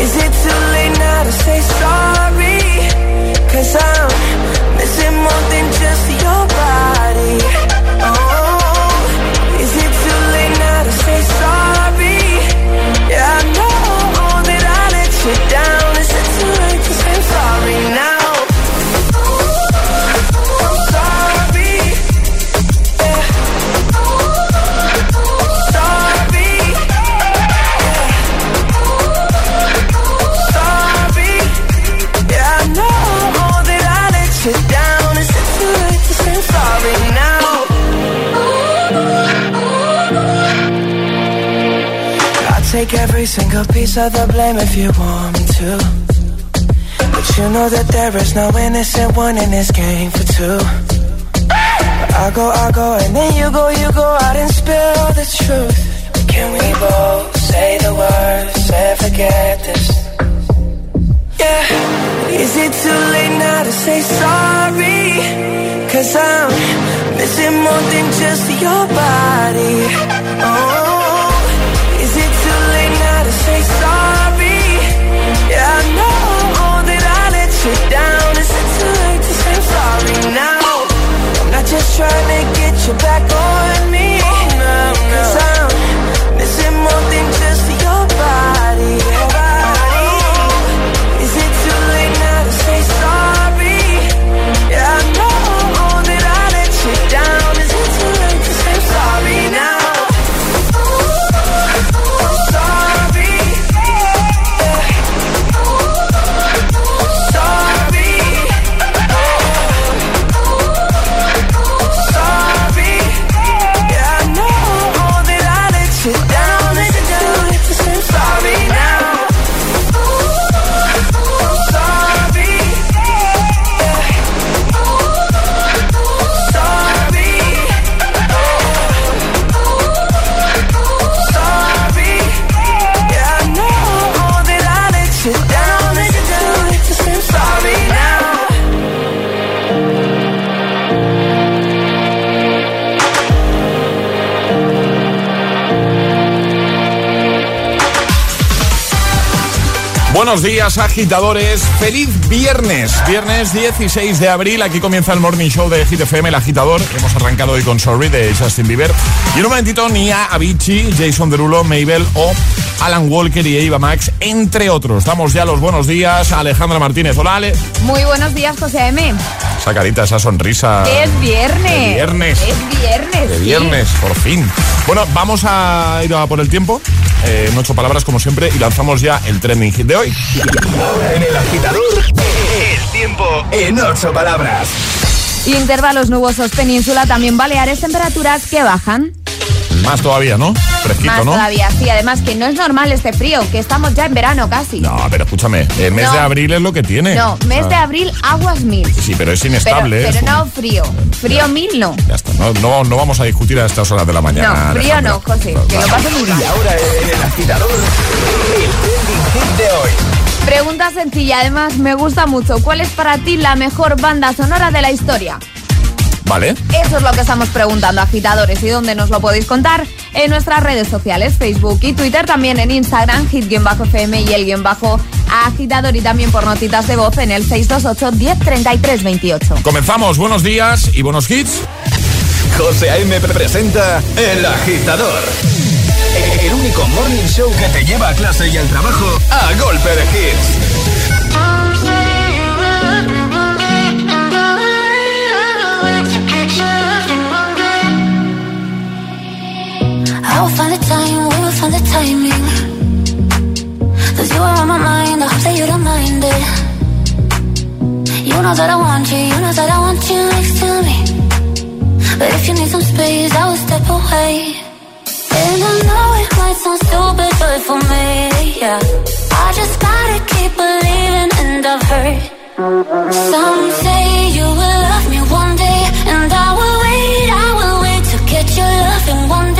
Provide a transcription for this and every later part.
Is it too late now to say sorry? Cause I'm missing more than just your body piece of the blame if you want me to. But you know that there is no innocent one in this game for two. I go, I go, and then you go, you go out and spill the truth. Can we both say the words and forget this? Yeah. Is it too late now to say sorry? Cause I'm missing more than just your body. Oh, say now? I'm not just trying to get you back on me. Oh, no, no. Cause I'm missing more than Buenos días, agitadores. Feliz viernes. Viernes 16 de abril. Aquí comienza el Morning Show de Hit FM, el agitador. Hemos arrancado hoy con Sorry de Justin Bieber. Y en un momentito, Nia, Avicii, Jason Derulo, Mabel o Alan Walker y Eva Max, entre otros. Damos ya los buenos días a Alejandra Martínez. Hola, Ale. Muy buenos días, José M. Esa carita, esa sonrisa. Es viernes. De viernes. Es viernes. De sí. viernes, por fin. Bueno, vamos a ir a por el tiempo. Eh, en ocho palabras, como siempre, y lanzamos ya el trending hit de hoy. Ahora en el agitador, el tiempo en ocho palabras. Intervalos nubosos península, también Baleares, temperaturas que bajan. Más todavía, ¿no? Fresquito, Más ¿no? todavía, sí. Además que no es normal este frío, que estamos ya en verano casi. No, pero escúchame, el mes No. de abril es lo que tiene. No, mes Ah, de abril, aguas mil. Sí, pero es Pero, inestable. pero es un- no frío. Frío mil no. Ya está, no, no, no vamos a discutir a estas horas de la mañana. No, frío Alejandra. no, José. Que lo paso muy Y mal. ahora en el agitador, el trending hit de hoy. Pregunta sencilla, además me gusta mucho. ¿Cuál es para ti la mejor banda sonora de la historia? Vale. Eso es lo que estamos preguntando, agitadores. ¿Y dónde nos lo podéis contar? En nuestras redes sociales, Facebook y Twitter, también en Instagram, hit-fm y el guion bajo agitador y también por notitas de voz en el 628 1033 28. Comenzamos, buenos días y buenos hits. José A.M. presenta El Agitador. El único morning show que te lleva a clase y al trabajo a golpe de hits. Know that I want you, you know that I want you next to me. But if you need some space, I will step away. And I know it might sound stupid, but for me, yeah. I just gotta keep believing, and I've heard. Some say you will love me one day, and I will wait, I will wait to get your loving one day.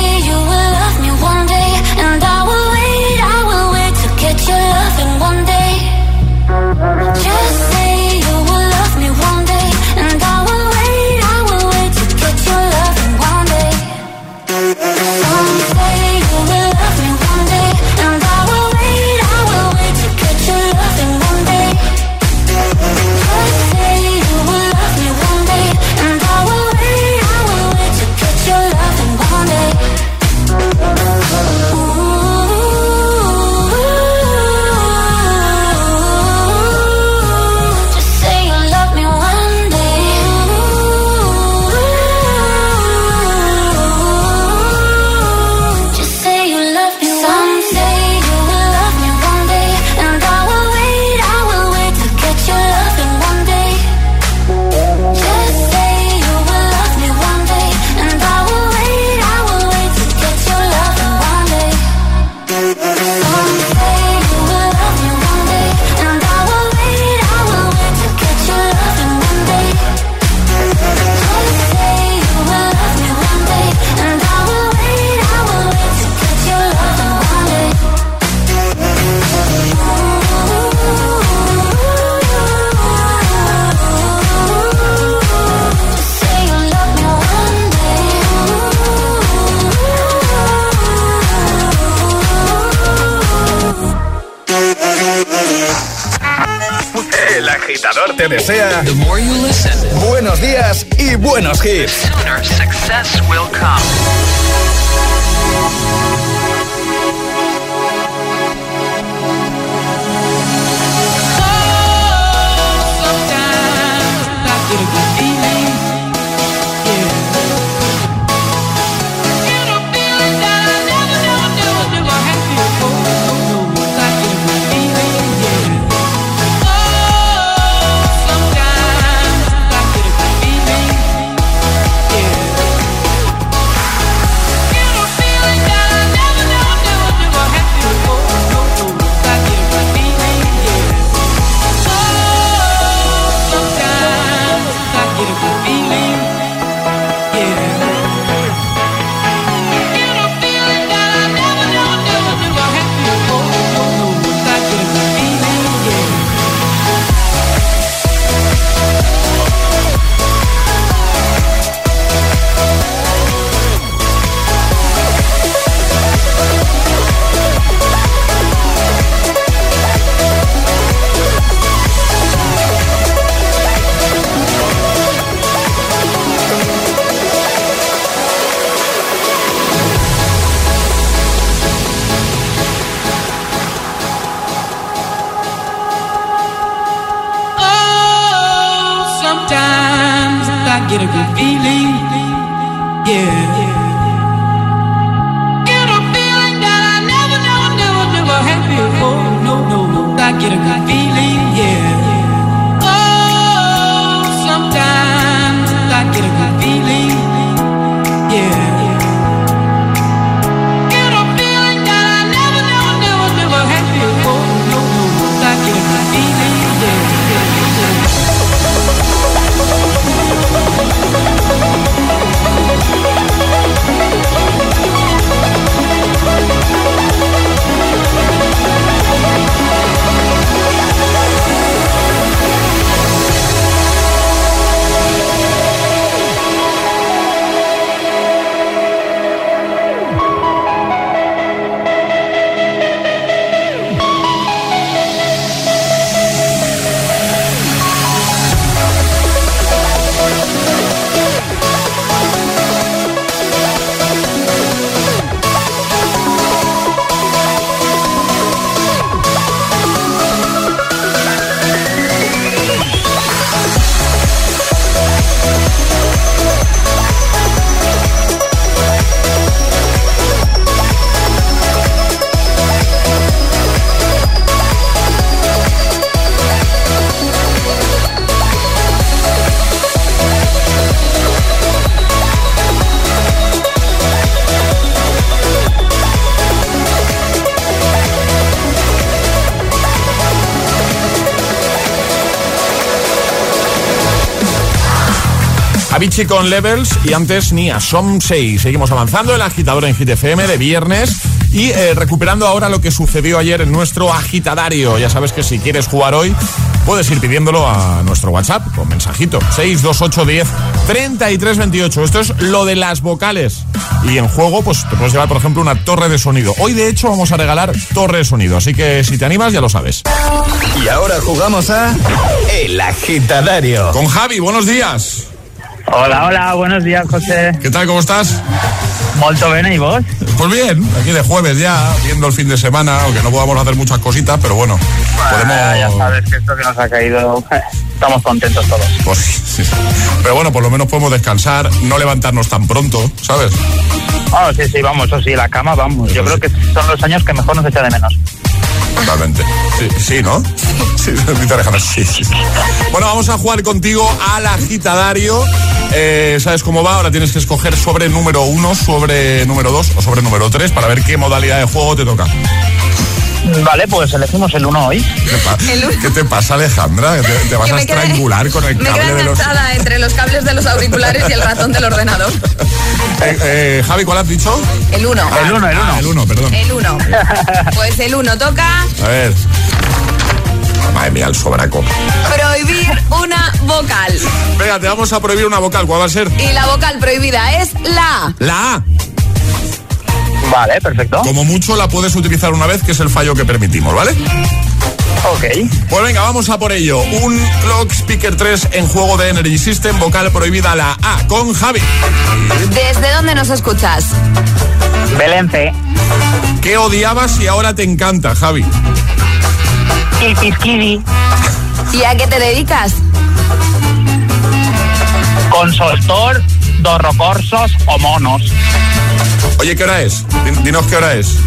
Avicii con Levels y antes Nia, Som 6. Seguimos avanzando el agitador en GTFM de viernes y eh, recuperando ahora lo que sucedió ayer en nuestro agitadario. Ya sabes que si quieres jugar hoy, puedes ir pidiéndolo a nuestro WhatsApp con mensajito 62810 3328. Esto es lo de las vocales. Y en juego, pues te puedes llevar, por ejemplo, una torre de sonido. Hoy, de hecho, vamos a regalar torre de sonido. Así que si te animas, ya lo sabes. Y ahora jugamos a El Agitadario. Con Javi, buenos días. Hola, hola, buenos días, José. ¿Qué tal? ¿Cómo estás? Molto bene, ¿y vos? Pues bien, aquí de jueves ya, viendo el fin de semana, aunque no podamos hacer muchas cositas, pero bueno, podemos... Ah, ya sabes que esto que nos ha caído, estamos contentos todos. Pues sí. Pero bueno, por lo menos podemos descansar, no levantarnos tan pronto, ¿sabes? Oh, sí, sí, vamos, eso sí, la cama, vamos. Yo creo que son los años que mejor nos echa de menos. Totalmente. Sí, sí ¿no? Sí, sí, sí. Bueno, vamos a jugar contigo al agitadario. Eh, ¿Sabes cómo va? Ahora tienes que escoger sobre número uno, sobre número dos o sobre número tres para ver qué modalidad de juego te toca. Vale, pues elegimos el uno hoy. ¿Qué, pa- ¿Qué te pasa, Alejandra? ¿Te, te vas a me quedé- estrangular con el Me cable quedé de los... entre los cables de los auriculares y el ratón del ordenador. Eh, eh, Javi, ¿cuál has dicho? El 1. El uno, el uno. Ah, el uno, perdón. El 1. Pues el 1 toca A ver. Madre mía, el sobraco. prohibir una vocal. Venga, te vamos a prohibir una vocal. ¿Cuál va a ser? Y la vocal prohibida es la A. La A. Vale, perfecto. Como mucho la puedes utilizar una vez, que es el fallo que permitimos, ¿vale? Ok. Pues venga, vamos a por ello. Un Clock Speaker 3 en juego de Energy System, vocal prohibida la A, con Javi. ¿Desde dónde nos escuchas? Belén. ¿Qué odiabas y ahora te encanta, Javi? Y Pisquidi. ¿Y a qué te dedicas? Consultor, dorrocorsos o monos. Oye, ¿qué hora es? Din- Dinos qué hora es.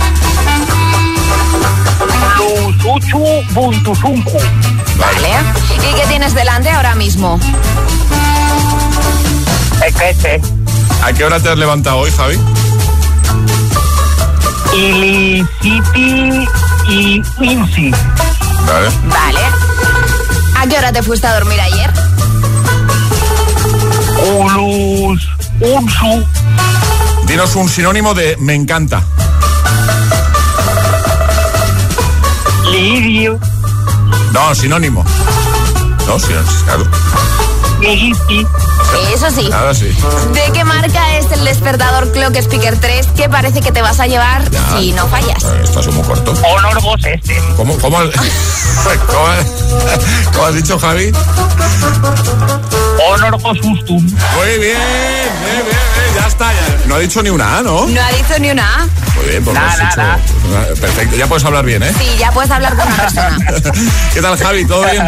Buntusunku. Vale. ¿Y qué tienes delante ahora mismo? Equete. ¿A qué hora te has levantado hoy, Javi? Iliciti y Insi. Vale. Vale. ¿A qué hora te fuiste a dormir ayer? Ulus. Unsu. Dinos un sinónimo de me encanta. Lirio. No, sinónimo. No, sinónimo, claro. Eso sí. Ahora sí. ¿De qué marca es el despertador Clock Speaker 3 que parece que te vas a llevar Ya. si no fallas? Esto es muy corto. Honor vos este. ¿Cómo, cómo, cómo, cómo has dicho, Javi? Honor vos. Muy bien, bien, bien, bien, ya está. ya. no ha dicho ni una A, ¿no? No ha dicho ni una A. Muy bien, pues hecho- Perfecto, ya puedes hablar bien, ¿eh? Sí, ya puedes hablar con una persona. ¿Qué tal, Javi? ¿Todo bien?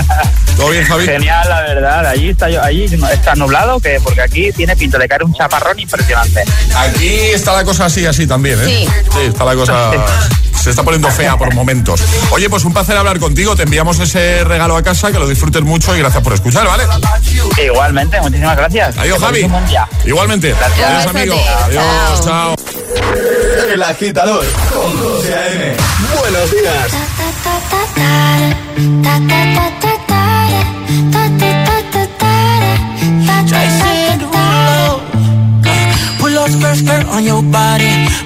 ¿Todo bien, Javi? Genial, la verdad. Allí está, yo- allí está nublado, que porque aquí tiene pinta de caer un chaparrón impresionante. Aquí está la cosa así, así también, ¿eh? Sí. Sí, está la cosa... Se está poniendo fea por momentos. Oye, pues un placer hablar contigo. Te enviamos ese regalo a casa, que lo disfrutes mucho y gracias por escuchar, ¿vale? Igualmente, muchísimas gracias. Adiós, Javi. Igualmente. Gracias. Adiós, amigo. Adiós, chao. El agitador con José A.M. Buenos días. Jason Derulo. Pull up skirt, skirt on your body.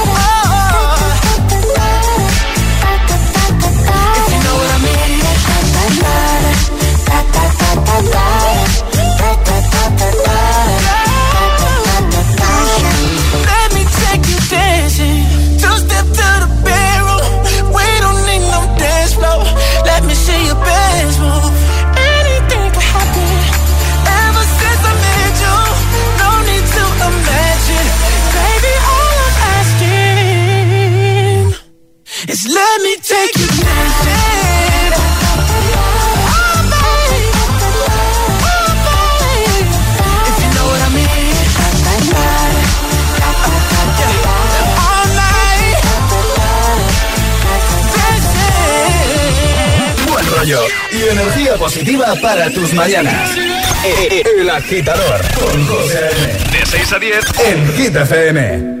y energía positiva para tus mañanas. El agitador con José. De 6 a 10 en Hit FM.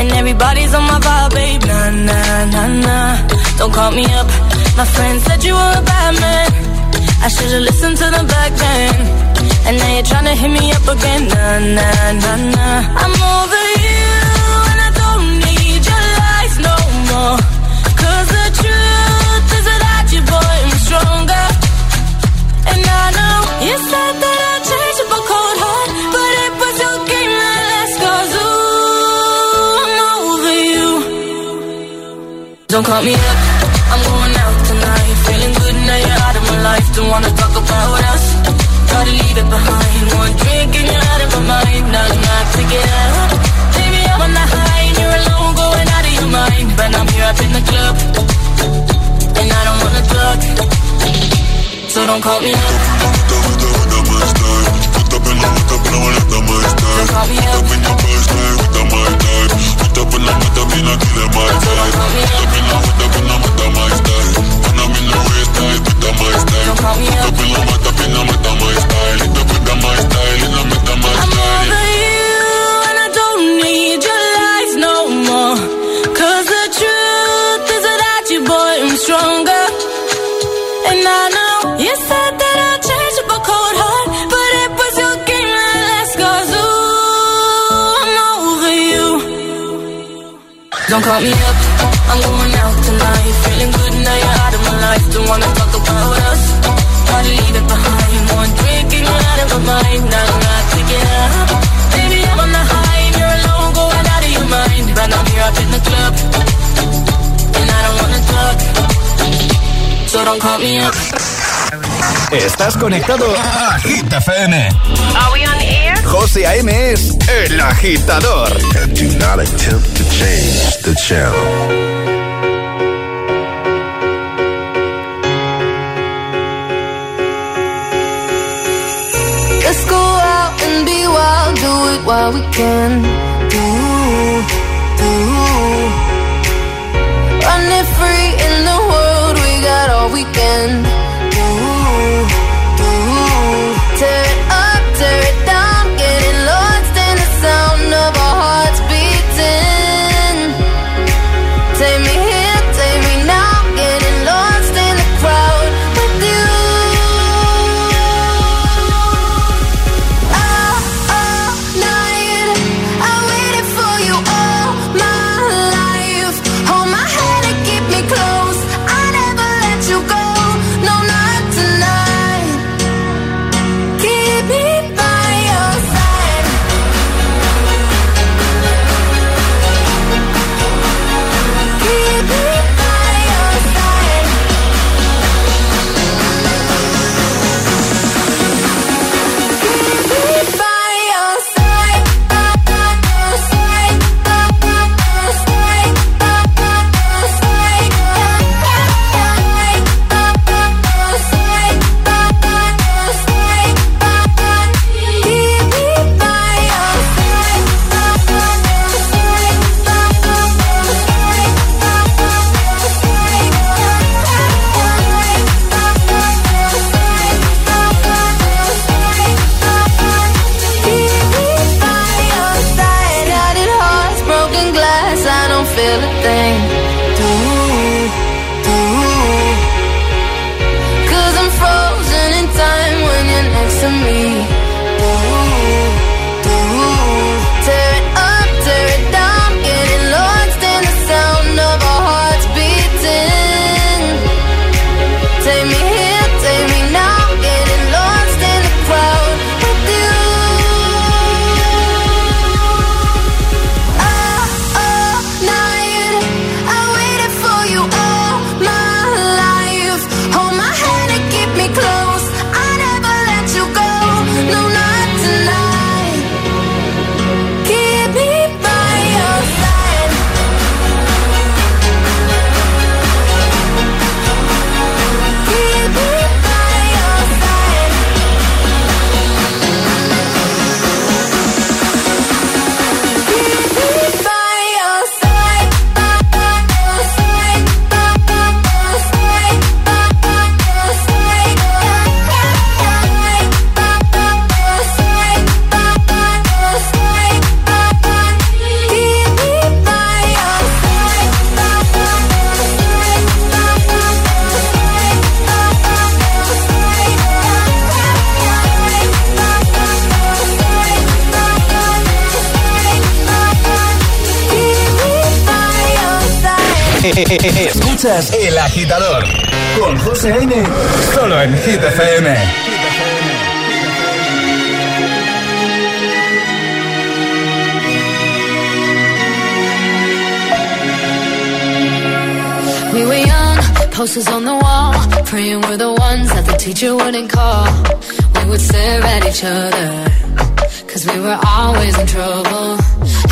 And everybody's on my vibe, babe. Nah, nah, nah, nah. Don't call me up, My friend said you were a bad man. I should've listened to the back then. And now you're trying to hit me up again. Nah, nah, nah, nah. I'm over you, and I don't need your lies no more. Cause the truth is that you, boy, I'm stronger. And I know you said that Don't call me up. I'm going out tonight. Feeling good now you're out of my life. Don't wanna talk about us. Gotta leave it behind. One drink and you're out of my mind. Now I'm not to get out. Baby, I'm on the high and you're alone, going out of your mind. But I'm here up in the club, and I don't wanna talk. So don't call me up. Estás conectado a Hit FM. Are we on air? José A.M. es el agitador. And do not attempt to change the channel. Let's go out and be wild, do it while we can. Escuchas El Agitador con José N. Solo en Hit FM. We were young, posters on the wall, praying we're the ones that the teacher wouldn't call. We would stare at each other, cause we were always in trouble.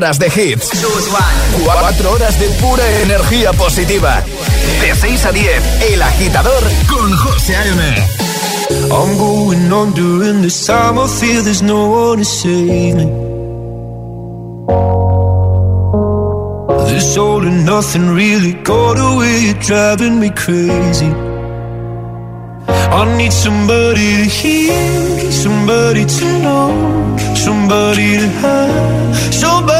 Horas de hits. Cuatro horas de pura energía positiva. De 6 a 10, El Agitador con José A.M. I'm going on there's no one to me. All and nothing really got away, driving me crazy. I need somebody to hear, somebody to know, somebody to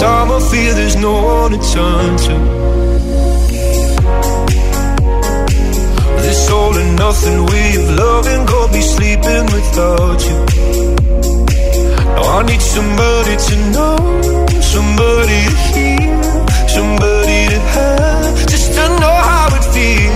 time. I feel there's no one to turn to. This all and nothing way of loving got me sleeping without you. Now I need somebody to know, somebody to hear, somebody to have, just to know how it feels.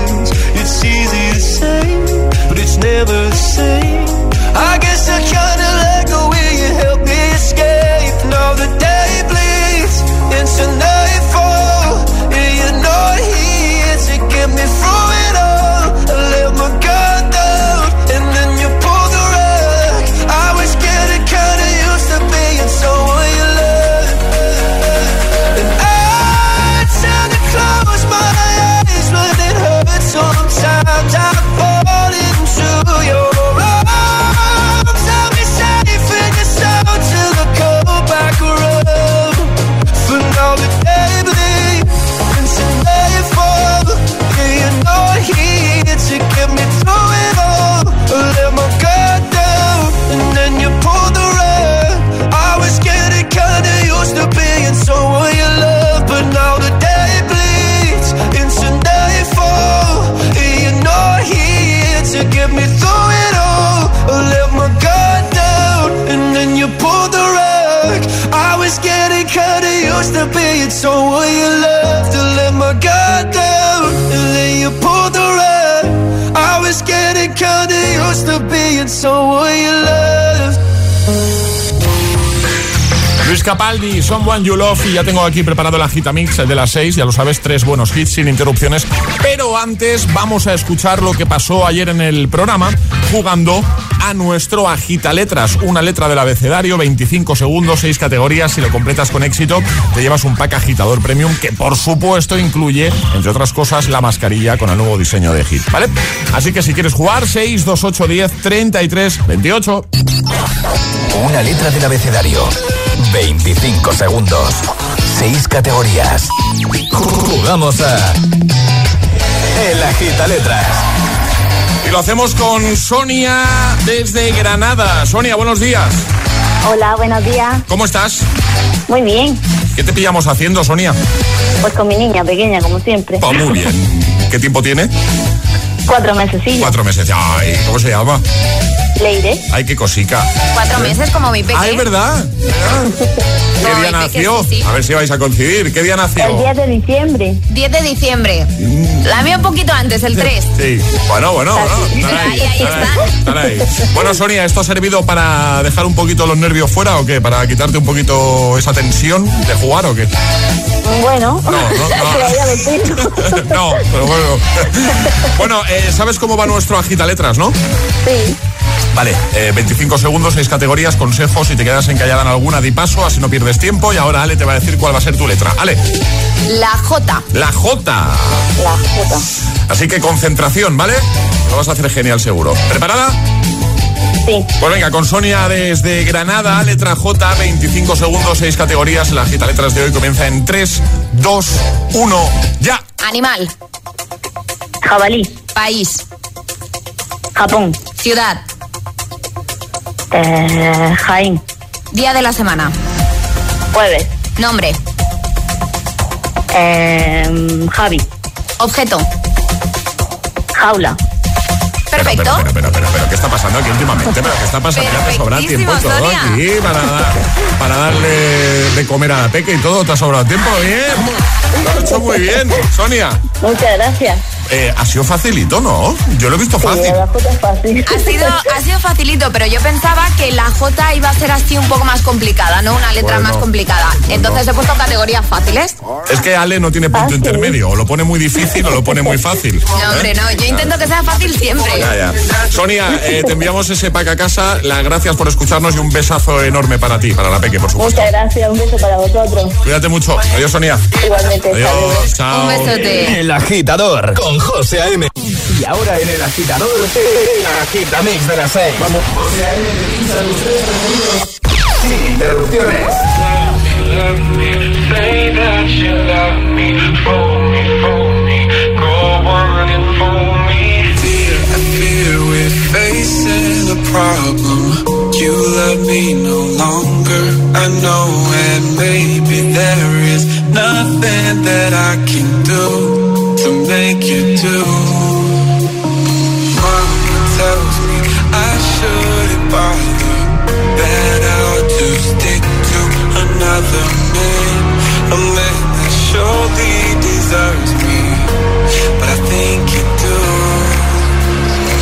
Luis Capaldi, Someone You Love y ya tengo aquí preparado la Gitamix de las 6, ya lo sabes, tres buenos hits sin interrupciones. Pero antes vamos a escuchar lo que pasó ayer en el programa jugando a nuestro Agita Letras, una letra del abecedario, 25 segundos, 6 categorías, si lo completas con éxito te llevas un pack agitador premium que por supuesto incluye, entre otras cosas, la mascarilla con el nuevo diseño de Hit, ¿vale? Así que si quieres jugar, 6, 2, 8, 10, 33, 28. Una letra del abecedario. 25 segundos. 6 categorías. Jugamos a. El Agita Letras. Y lo hacemos con Sonia desde Granada. Sonia, buenos días. Hola, buenos días. ¿Cómo estás? Muy bien. ¿Qué te pillamos haciendo, Sonia? Pues con mi niña pequeña, como siempre. Oh, muy bien. ¿Qué tiempo tiene? Cuatro meses, sí. Cuatro meses. Ay, ¿cómo se llama? Leire. Ay, qué cosica. Cuatro meses como mi pequeño. Ah, es verdad. ¿Qué No, día peque nació? sí, sí. A ver si vais a coincidir. ¿Qué día nació? El 10 de diciembre. 10 de diciembre. La mía un poquito antes, el 3. Sí. Bueno, bueno, bueno. Ahí, Ahí, están ahí. Bueno, Sonia, ¿esto ha servido para dejar un poquito los nervios fuera o qué? ¿Para quitarte un poquito esa tensión de jugar o qué? Bueno, No, no, no. no, pero bueno. Bueno, eh, ¿sabes cómo va nuestro agita letras, no? Sí. Vale, eh, 25 segundos, 6 categorías, consejos. Si te quedas encallada en alguna, di paso, así no pierdes tiempo. Y ahora Ale te va a decir cuál va a ser tu letra. Ale, La J. la J. La J. Así que concentración, ¿vale? Lo vas a hacer genial, seguro. ¿Preparada? Sí. Pues venga, con Sonia desde Granada, letra J, 25 segundos, 6 categorías. La gita letras de hoy comienza en 3, 2, 1, ya. Animal. Jabalí. País. Japón. Ciudad. Eh, Jaén. Día de la semana. Jueves. Nombre. Eh, Javi. Objeto. Jaula. Perfecto. Pero, pero, pero, pero, pero, ¿qué está pasando aquí últimamente? ¿Pero qué está pasando? Ya te sobra tiempo todo Sonia. aquí para, para darle de comer a la peque y todo. ¿Te ha sobrado tiempo? Bien. Lo has hecho muy bien, Sonia. Muchas gracias. Eh, ha sido facilito, ¿no? Yo lo he visto fácil. Sí, la J es fácil. Ha sido, ha sido facilito, pero yo pensaba que la J iba a ser así un poco más complicada, ¿no? Una letra Bueno, más complicada. Entonces he puesto categorías fáciles. Es que Ale no tiene punto intermedio. O lo pone muy difícil o lo pone muy fácil. No, hombre, ¿Eh? no. Yo intento que sea fácil siempre. Ya, ya. Sonia, eh, te enviamos ese pack a casa. Las gracias por escucharnos y un besazo enorme para ti, para la Peque, por supuesto. Muchas gracias, un beso para vosotros. Cuídate mucho. Adiós, Sonia. Igualmente. Adiós, chao. Un besote. El agitador con José A.M. Y ahora en el agitador, el agitamix de las 6. Vamos. José A.M. I fear problem. You love me no longer, I know, and maybe there is nothing that I can do make you do. Mama tells me I shouldn't bother, that I'll just stick to another man, a man that surely deserves me, but I think you do.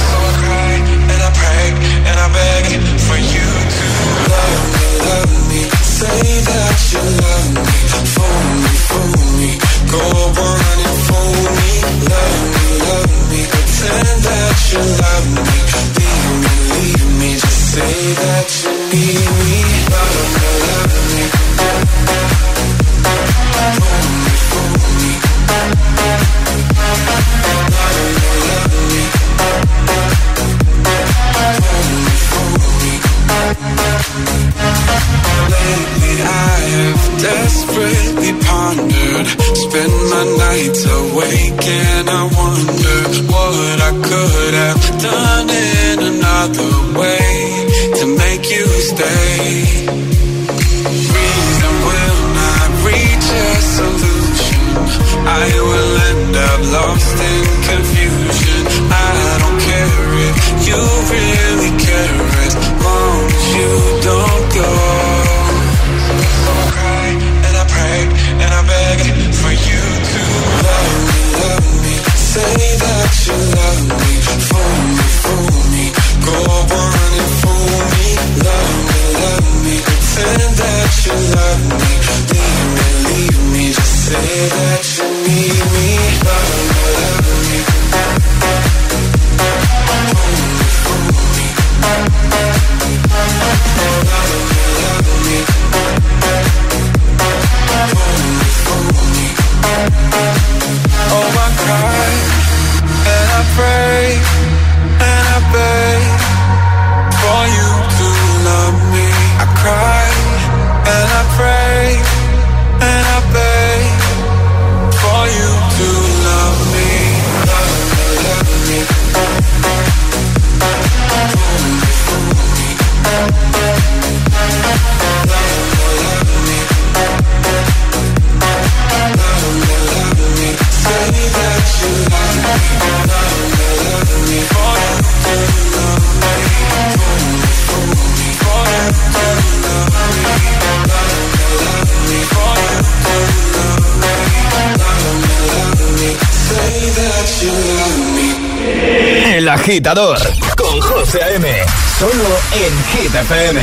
So I cry and I pray and I beg for you to love me, love me, say that you love me, fool me, fool me, go on love me, love me, pretend that you love me, leave me, leave say that you need me, love me, love me. Me, me. Love me, love me. Me. Have desperately pondered. Spend my nights awake and I wonder What I could have done in another way that agitador con José. Solo en Hit FM.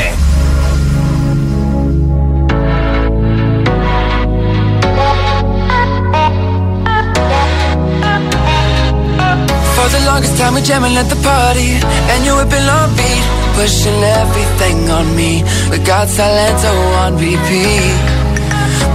For the longest time we jamming at the party And you whipping on beat Pushing everything on me We got Salento oh, on repeat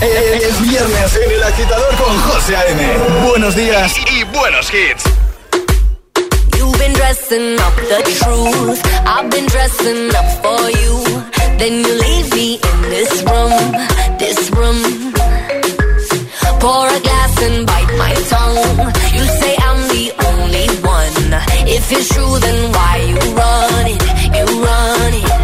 Es viernes en El Agitador con José A.M. Buenos días y, y buenos hits. You've been dressing up the truth. I've been dressing up for you. Then you leave me in this room, this room. Pour a glass and bite my tongue. You say I'm the only one. If it's true, then why you running? You running?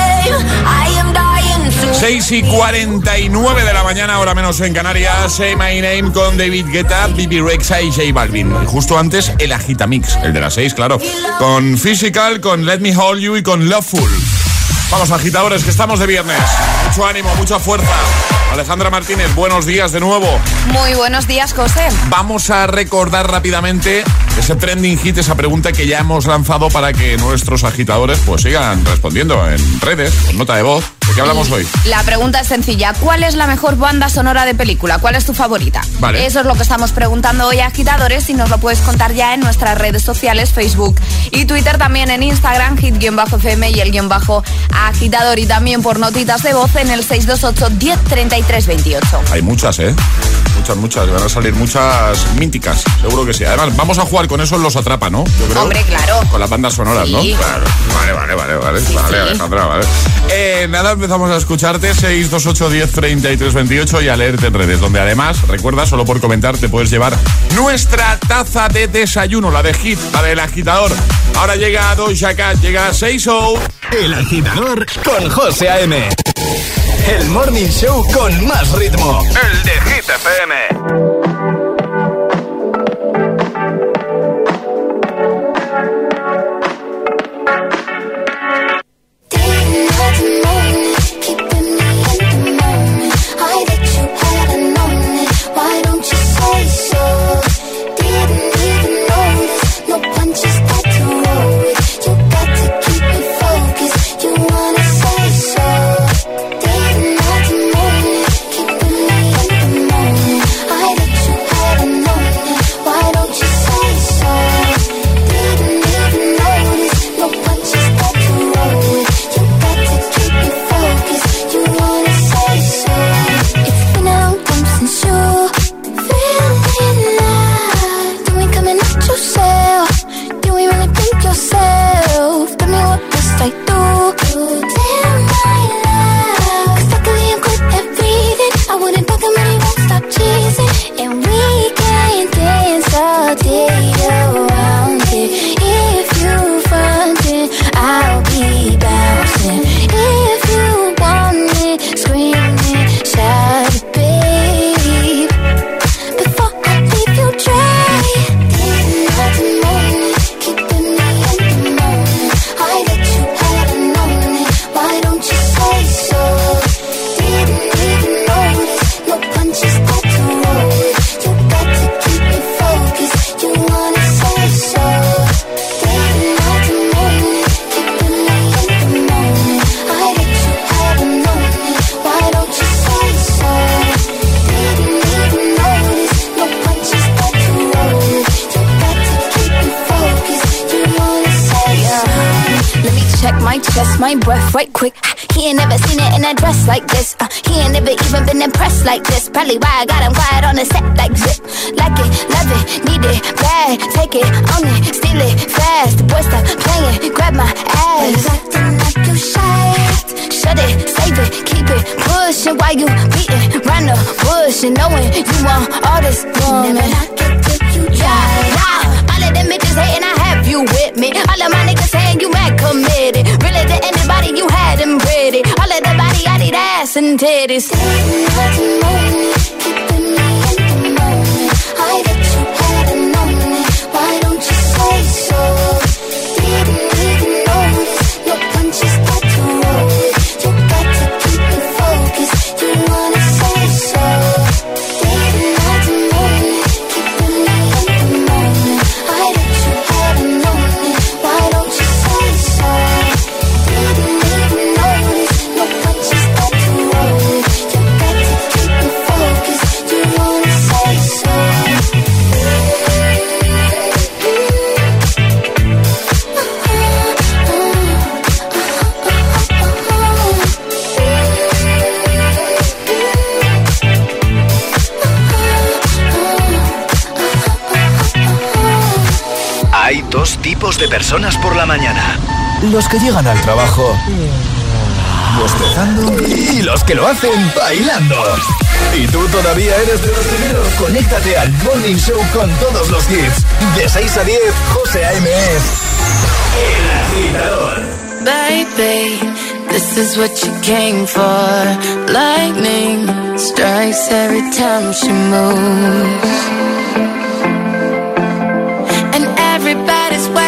6 y 49 de la mañana, ahora menos en Canarias. Say My Name con David Guetta, Bibi Rexa y J Balvin. Y justo antes, el Agitamix, el de las 6, claro. Con Physical, con Let Me Hold You y con Loveful. Vamos, agitadores, que estamos de viernes. Mucho ánimo, mucha fuerza. Alejandra Martínez, buenos días de nuevo. Muy buenos días, José. Vamos a recordar rápidamente ese trending hit, esa pregunta que ya hemos lanzado para que nuestros agitadores pues sigan respondiendo en redes, con nota de voz. ¿De qué hablamos hoy? La pregunta es sencilla. ¿Cuál es la mejor banda sonora de película? ¿Cuál es tu favorita? Vale. Eso es lo que estamos preguntando hoy a agitadores y nos lo puedes contar ya en nuestras redes sociales, Facebook y Twitter, también en Instagram, hit-fm y el guion bajo agitador y también por notitas de voz en el 628 1033 28. Hay muchas, ¿eh? Muchas, muchas. Van a salir muchas míticas, seguro que sí. Además, vamos a jugar con eso en los atrapa, ¿no? Yo creo. Hombre, claro. Con las bandas sonoras, ¿no? Claro. Vale, vale, vale, vale. vale, sí. Alejandra, vale. Eh, nada, empezamos a escucharte 628 10 33 28 y a leerte en redes, donde además, recuerda, solo por comentar te puedes llevar nuestra taza de desayuno, la de Hit, la del agitador. Ahora llega Doja Cat, llega Seiso. El agitador con José A.M. El morning show con más ritmo. El de Hit. Probably why I got him quiet on the set like zip. Like it, love it, need it, bad. Take it, own it, steal it, fast. The boy stop playing, grab my ass. acting like you shy. Shut it, save it, keep it pushing while you beating round the bush and knowing you want all this woman. Never knock it till you try. Yeah, all of them bitches hating, I have you with me. Titties. Personas por la mañana. Los que llegan al trabajo bostezando y los que lo hacen bailando. Y tú todavía eres de los primeros. Conéctate al Morning Show con todos los hits. De 6 a 10, José A.M. es El Agitador. Baby, this is what you came for. Lightning strikes every time she moves.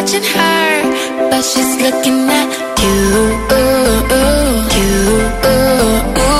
Watching her, but she's looking at you. You. This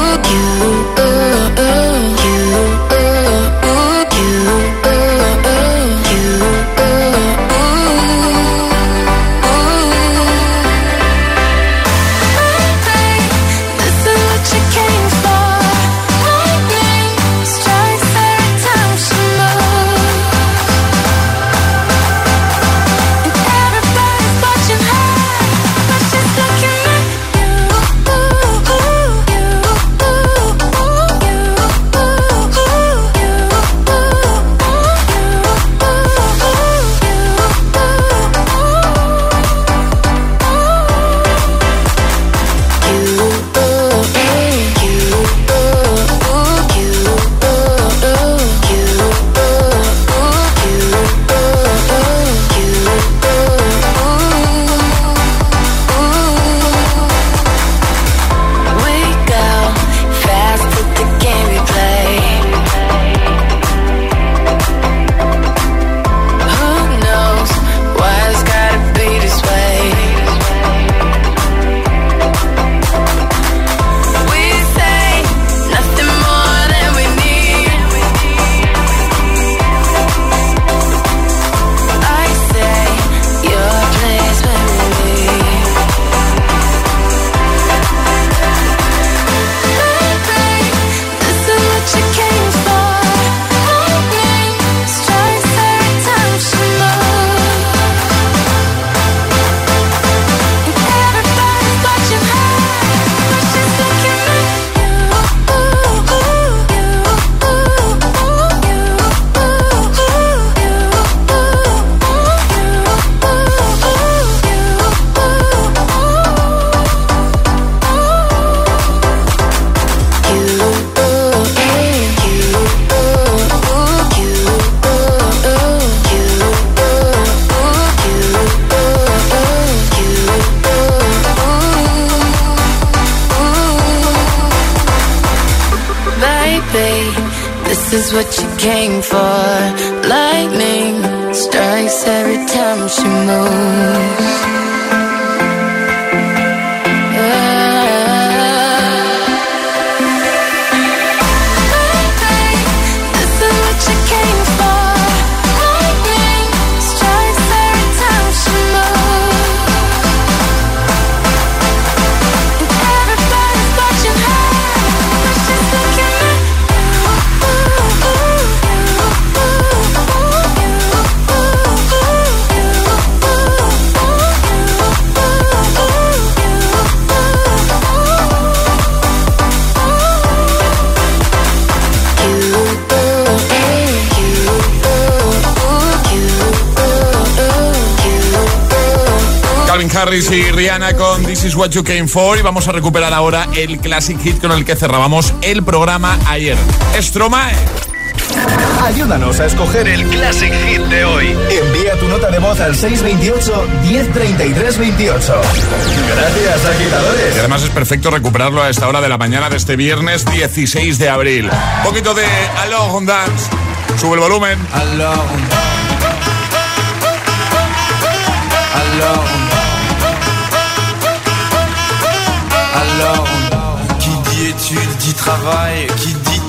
Calvin Harris y Rihanna con This Is What You Came For y vamos a recuperar ahora el classic hit con el que cerrábamos el programa ayer. Stromae. Ayúdanos a escoger el classic hit de hoy. Envía tu nota de voz al 628 1033 28. Gracias, agitadores. Y además es perfecto recuperarlo a esta hora de la mañana de este viernes 16 de abril. Un poquito de Alors on Dance. Sube el volumen. Alors études dit travail Qui dit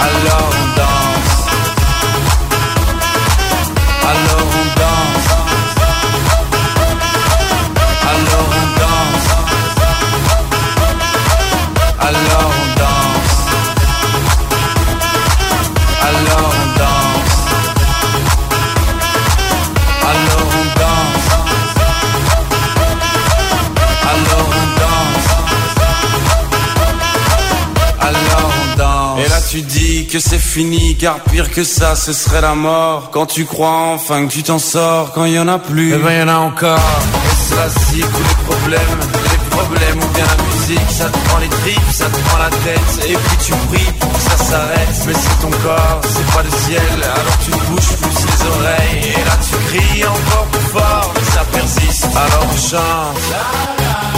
alors on danse. Que c'est fini, car pire que ça, ce serait la mort. Quand tu crois enfin que tu t'en sors, quand il y en a plus, eh ben y en a encore. Et cela c'est tous les problèmes, les problèmes ou bien la musique, ça te prend les tripes, ça te prend la tête, et puis tu pries pour que ça s'arrête. Mais c'est ton corps, c'est pas le ciel, alors tu bouges plus les oreilles, et là tu cries encore plus fort, mais ça persiste. Alors on chante.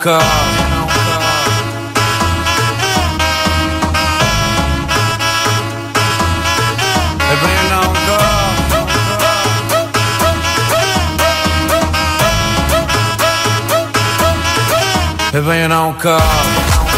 nunca. É bem nunca. Tá? É bem nunca. É.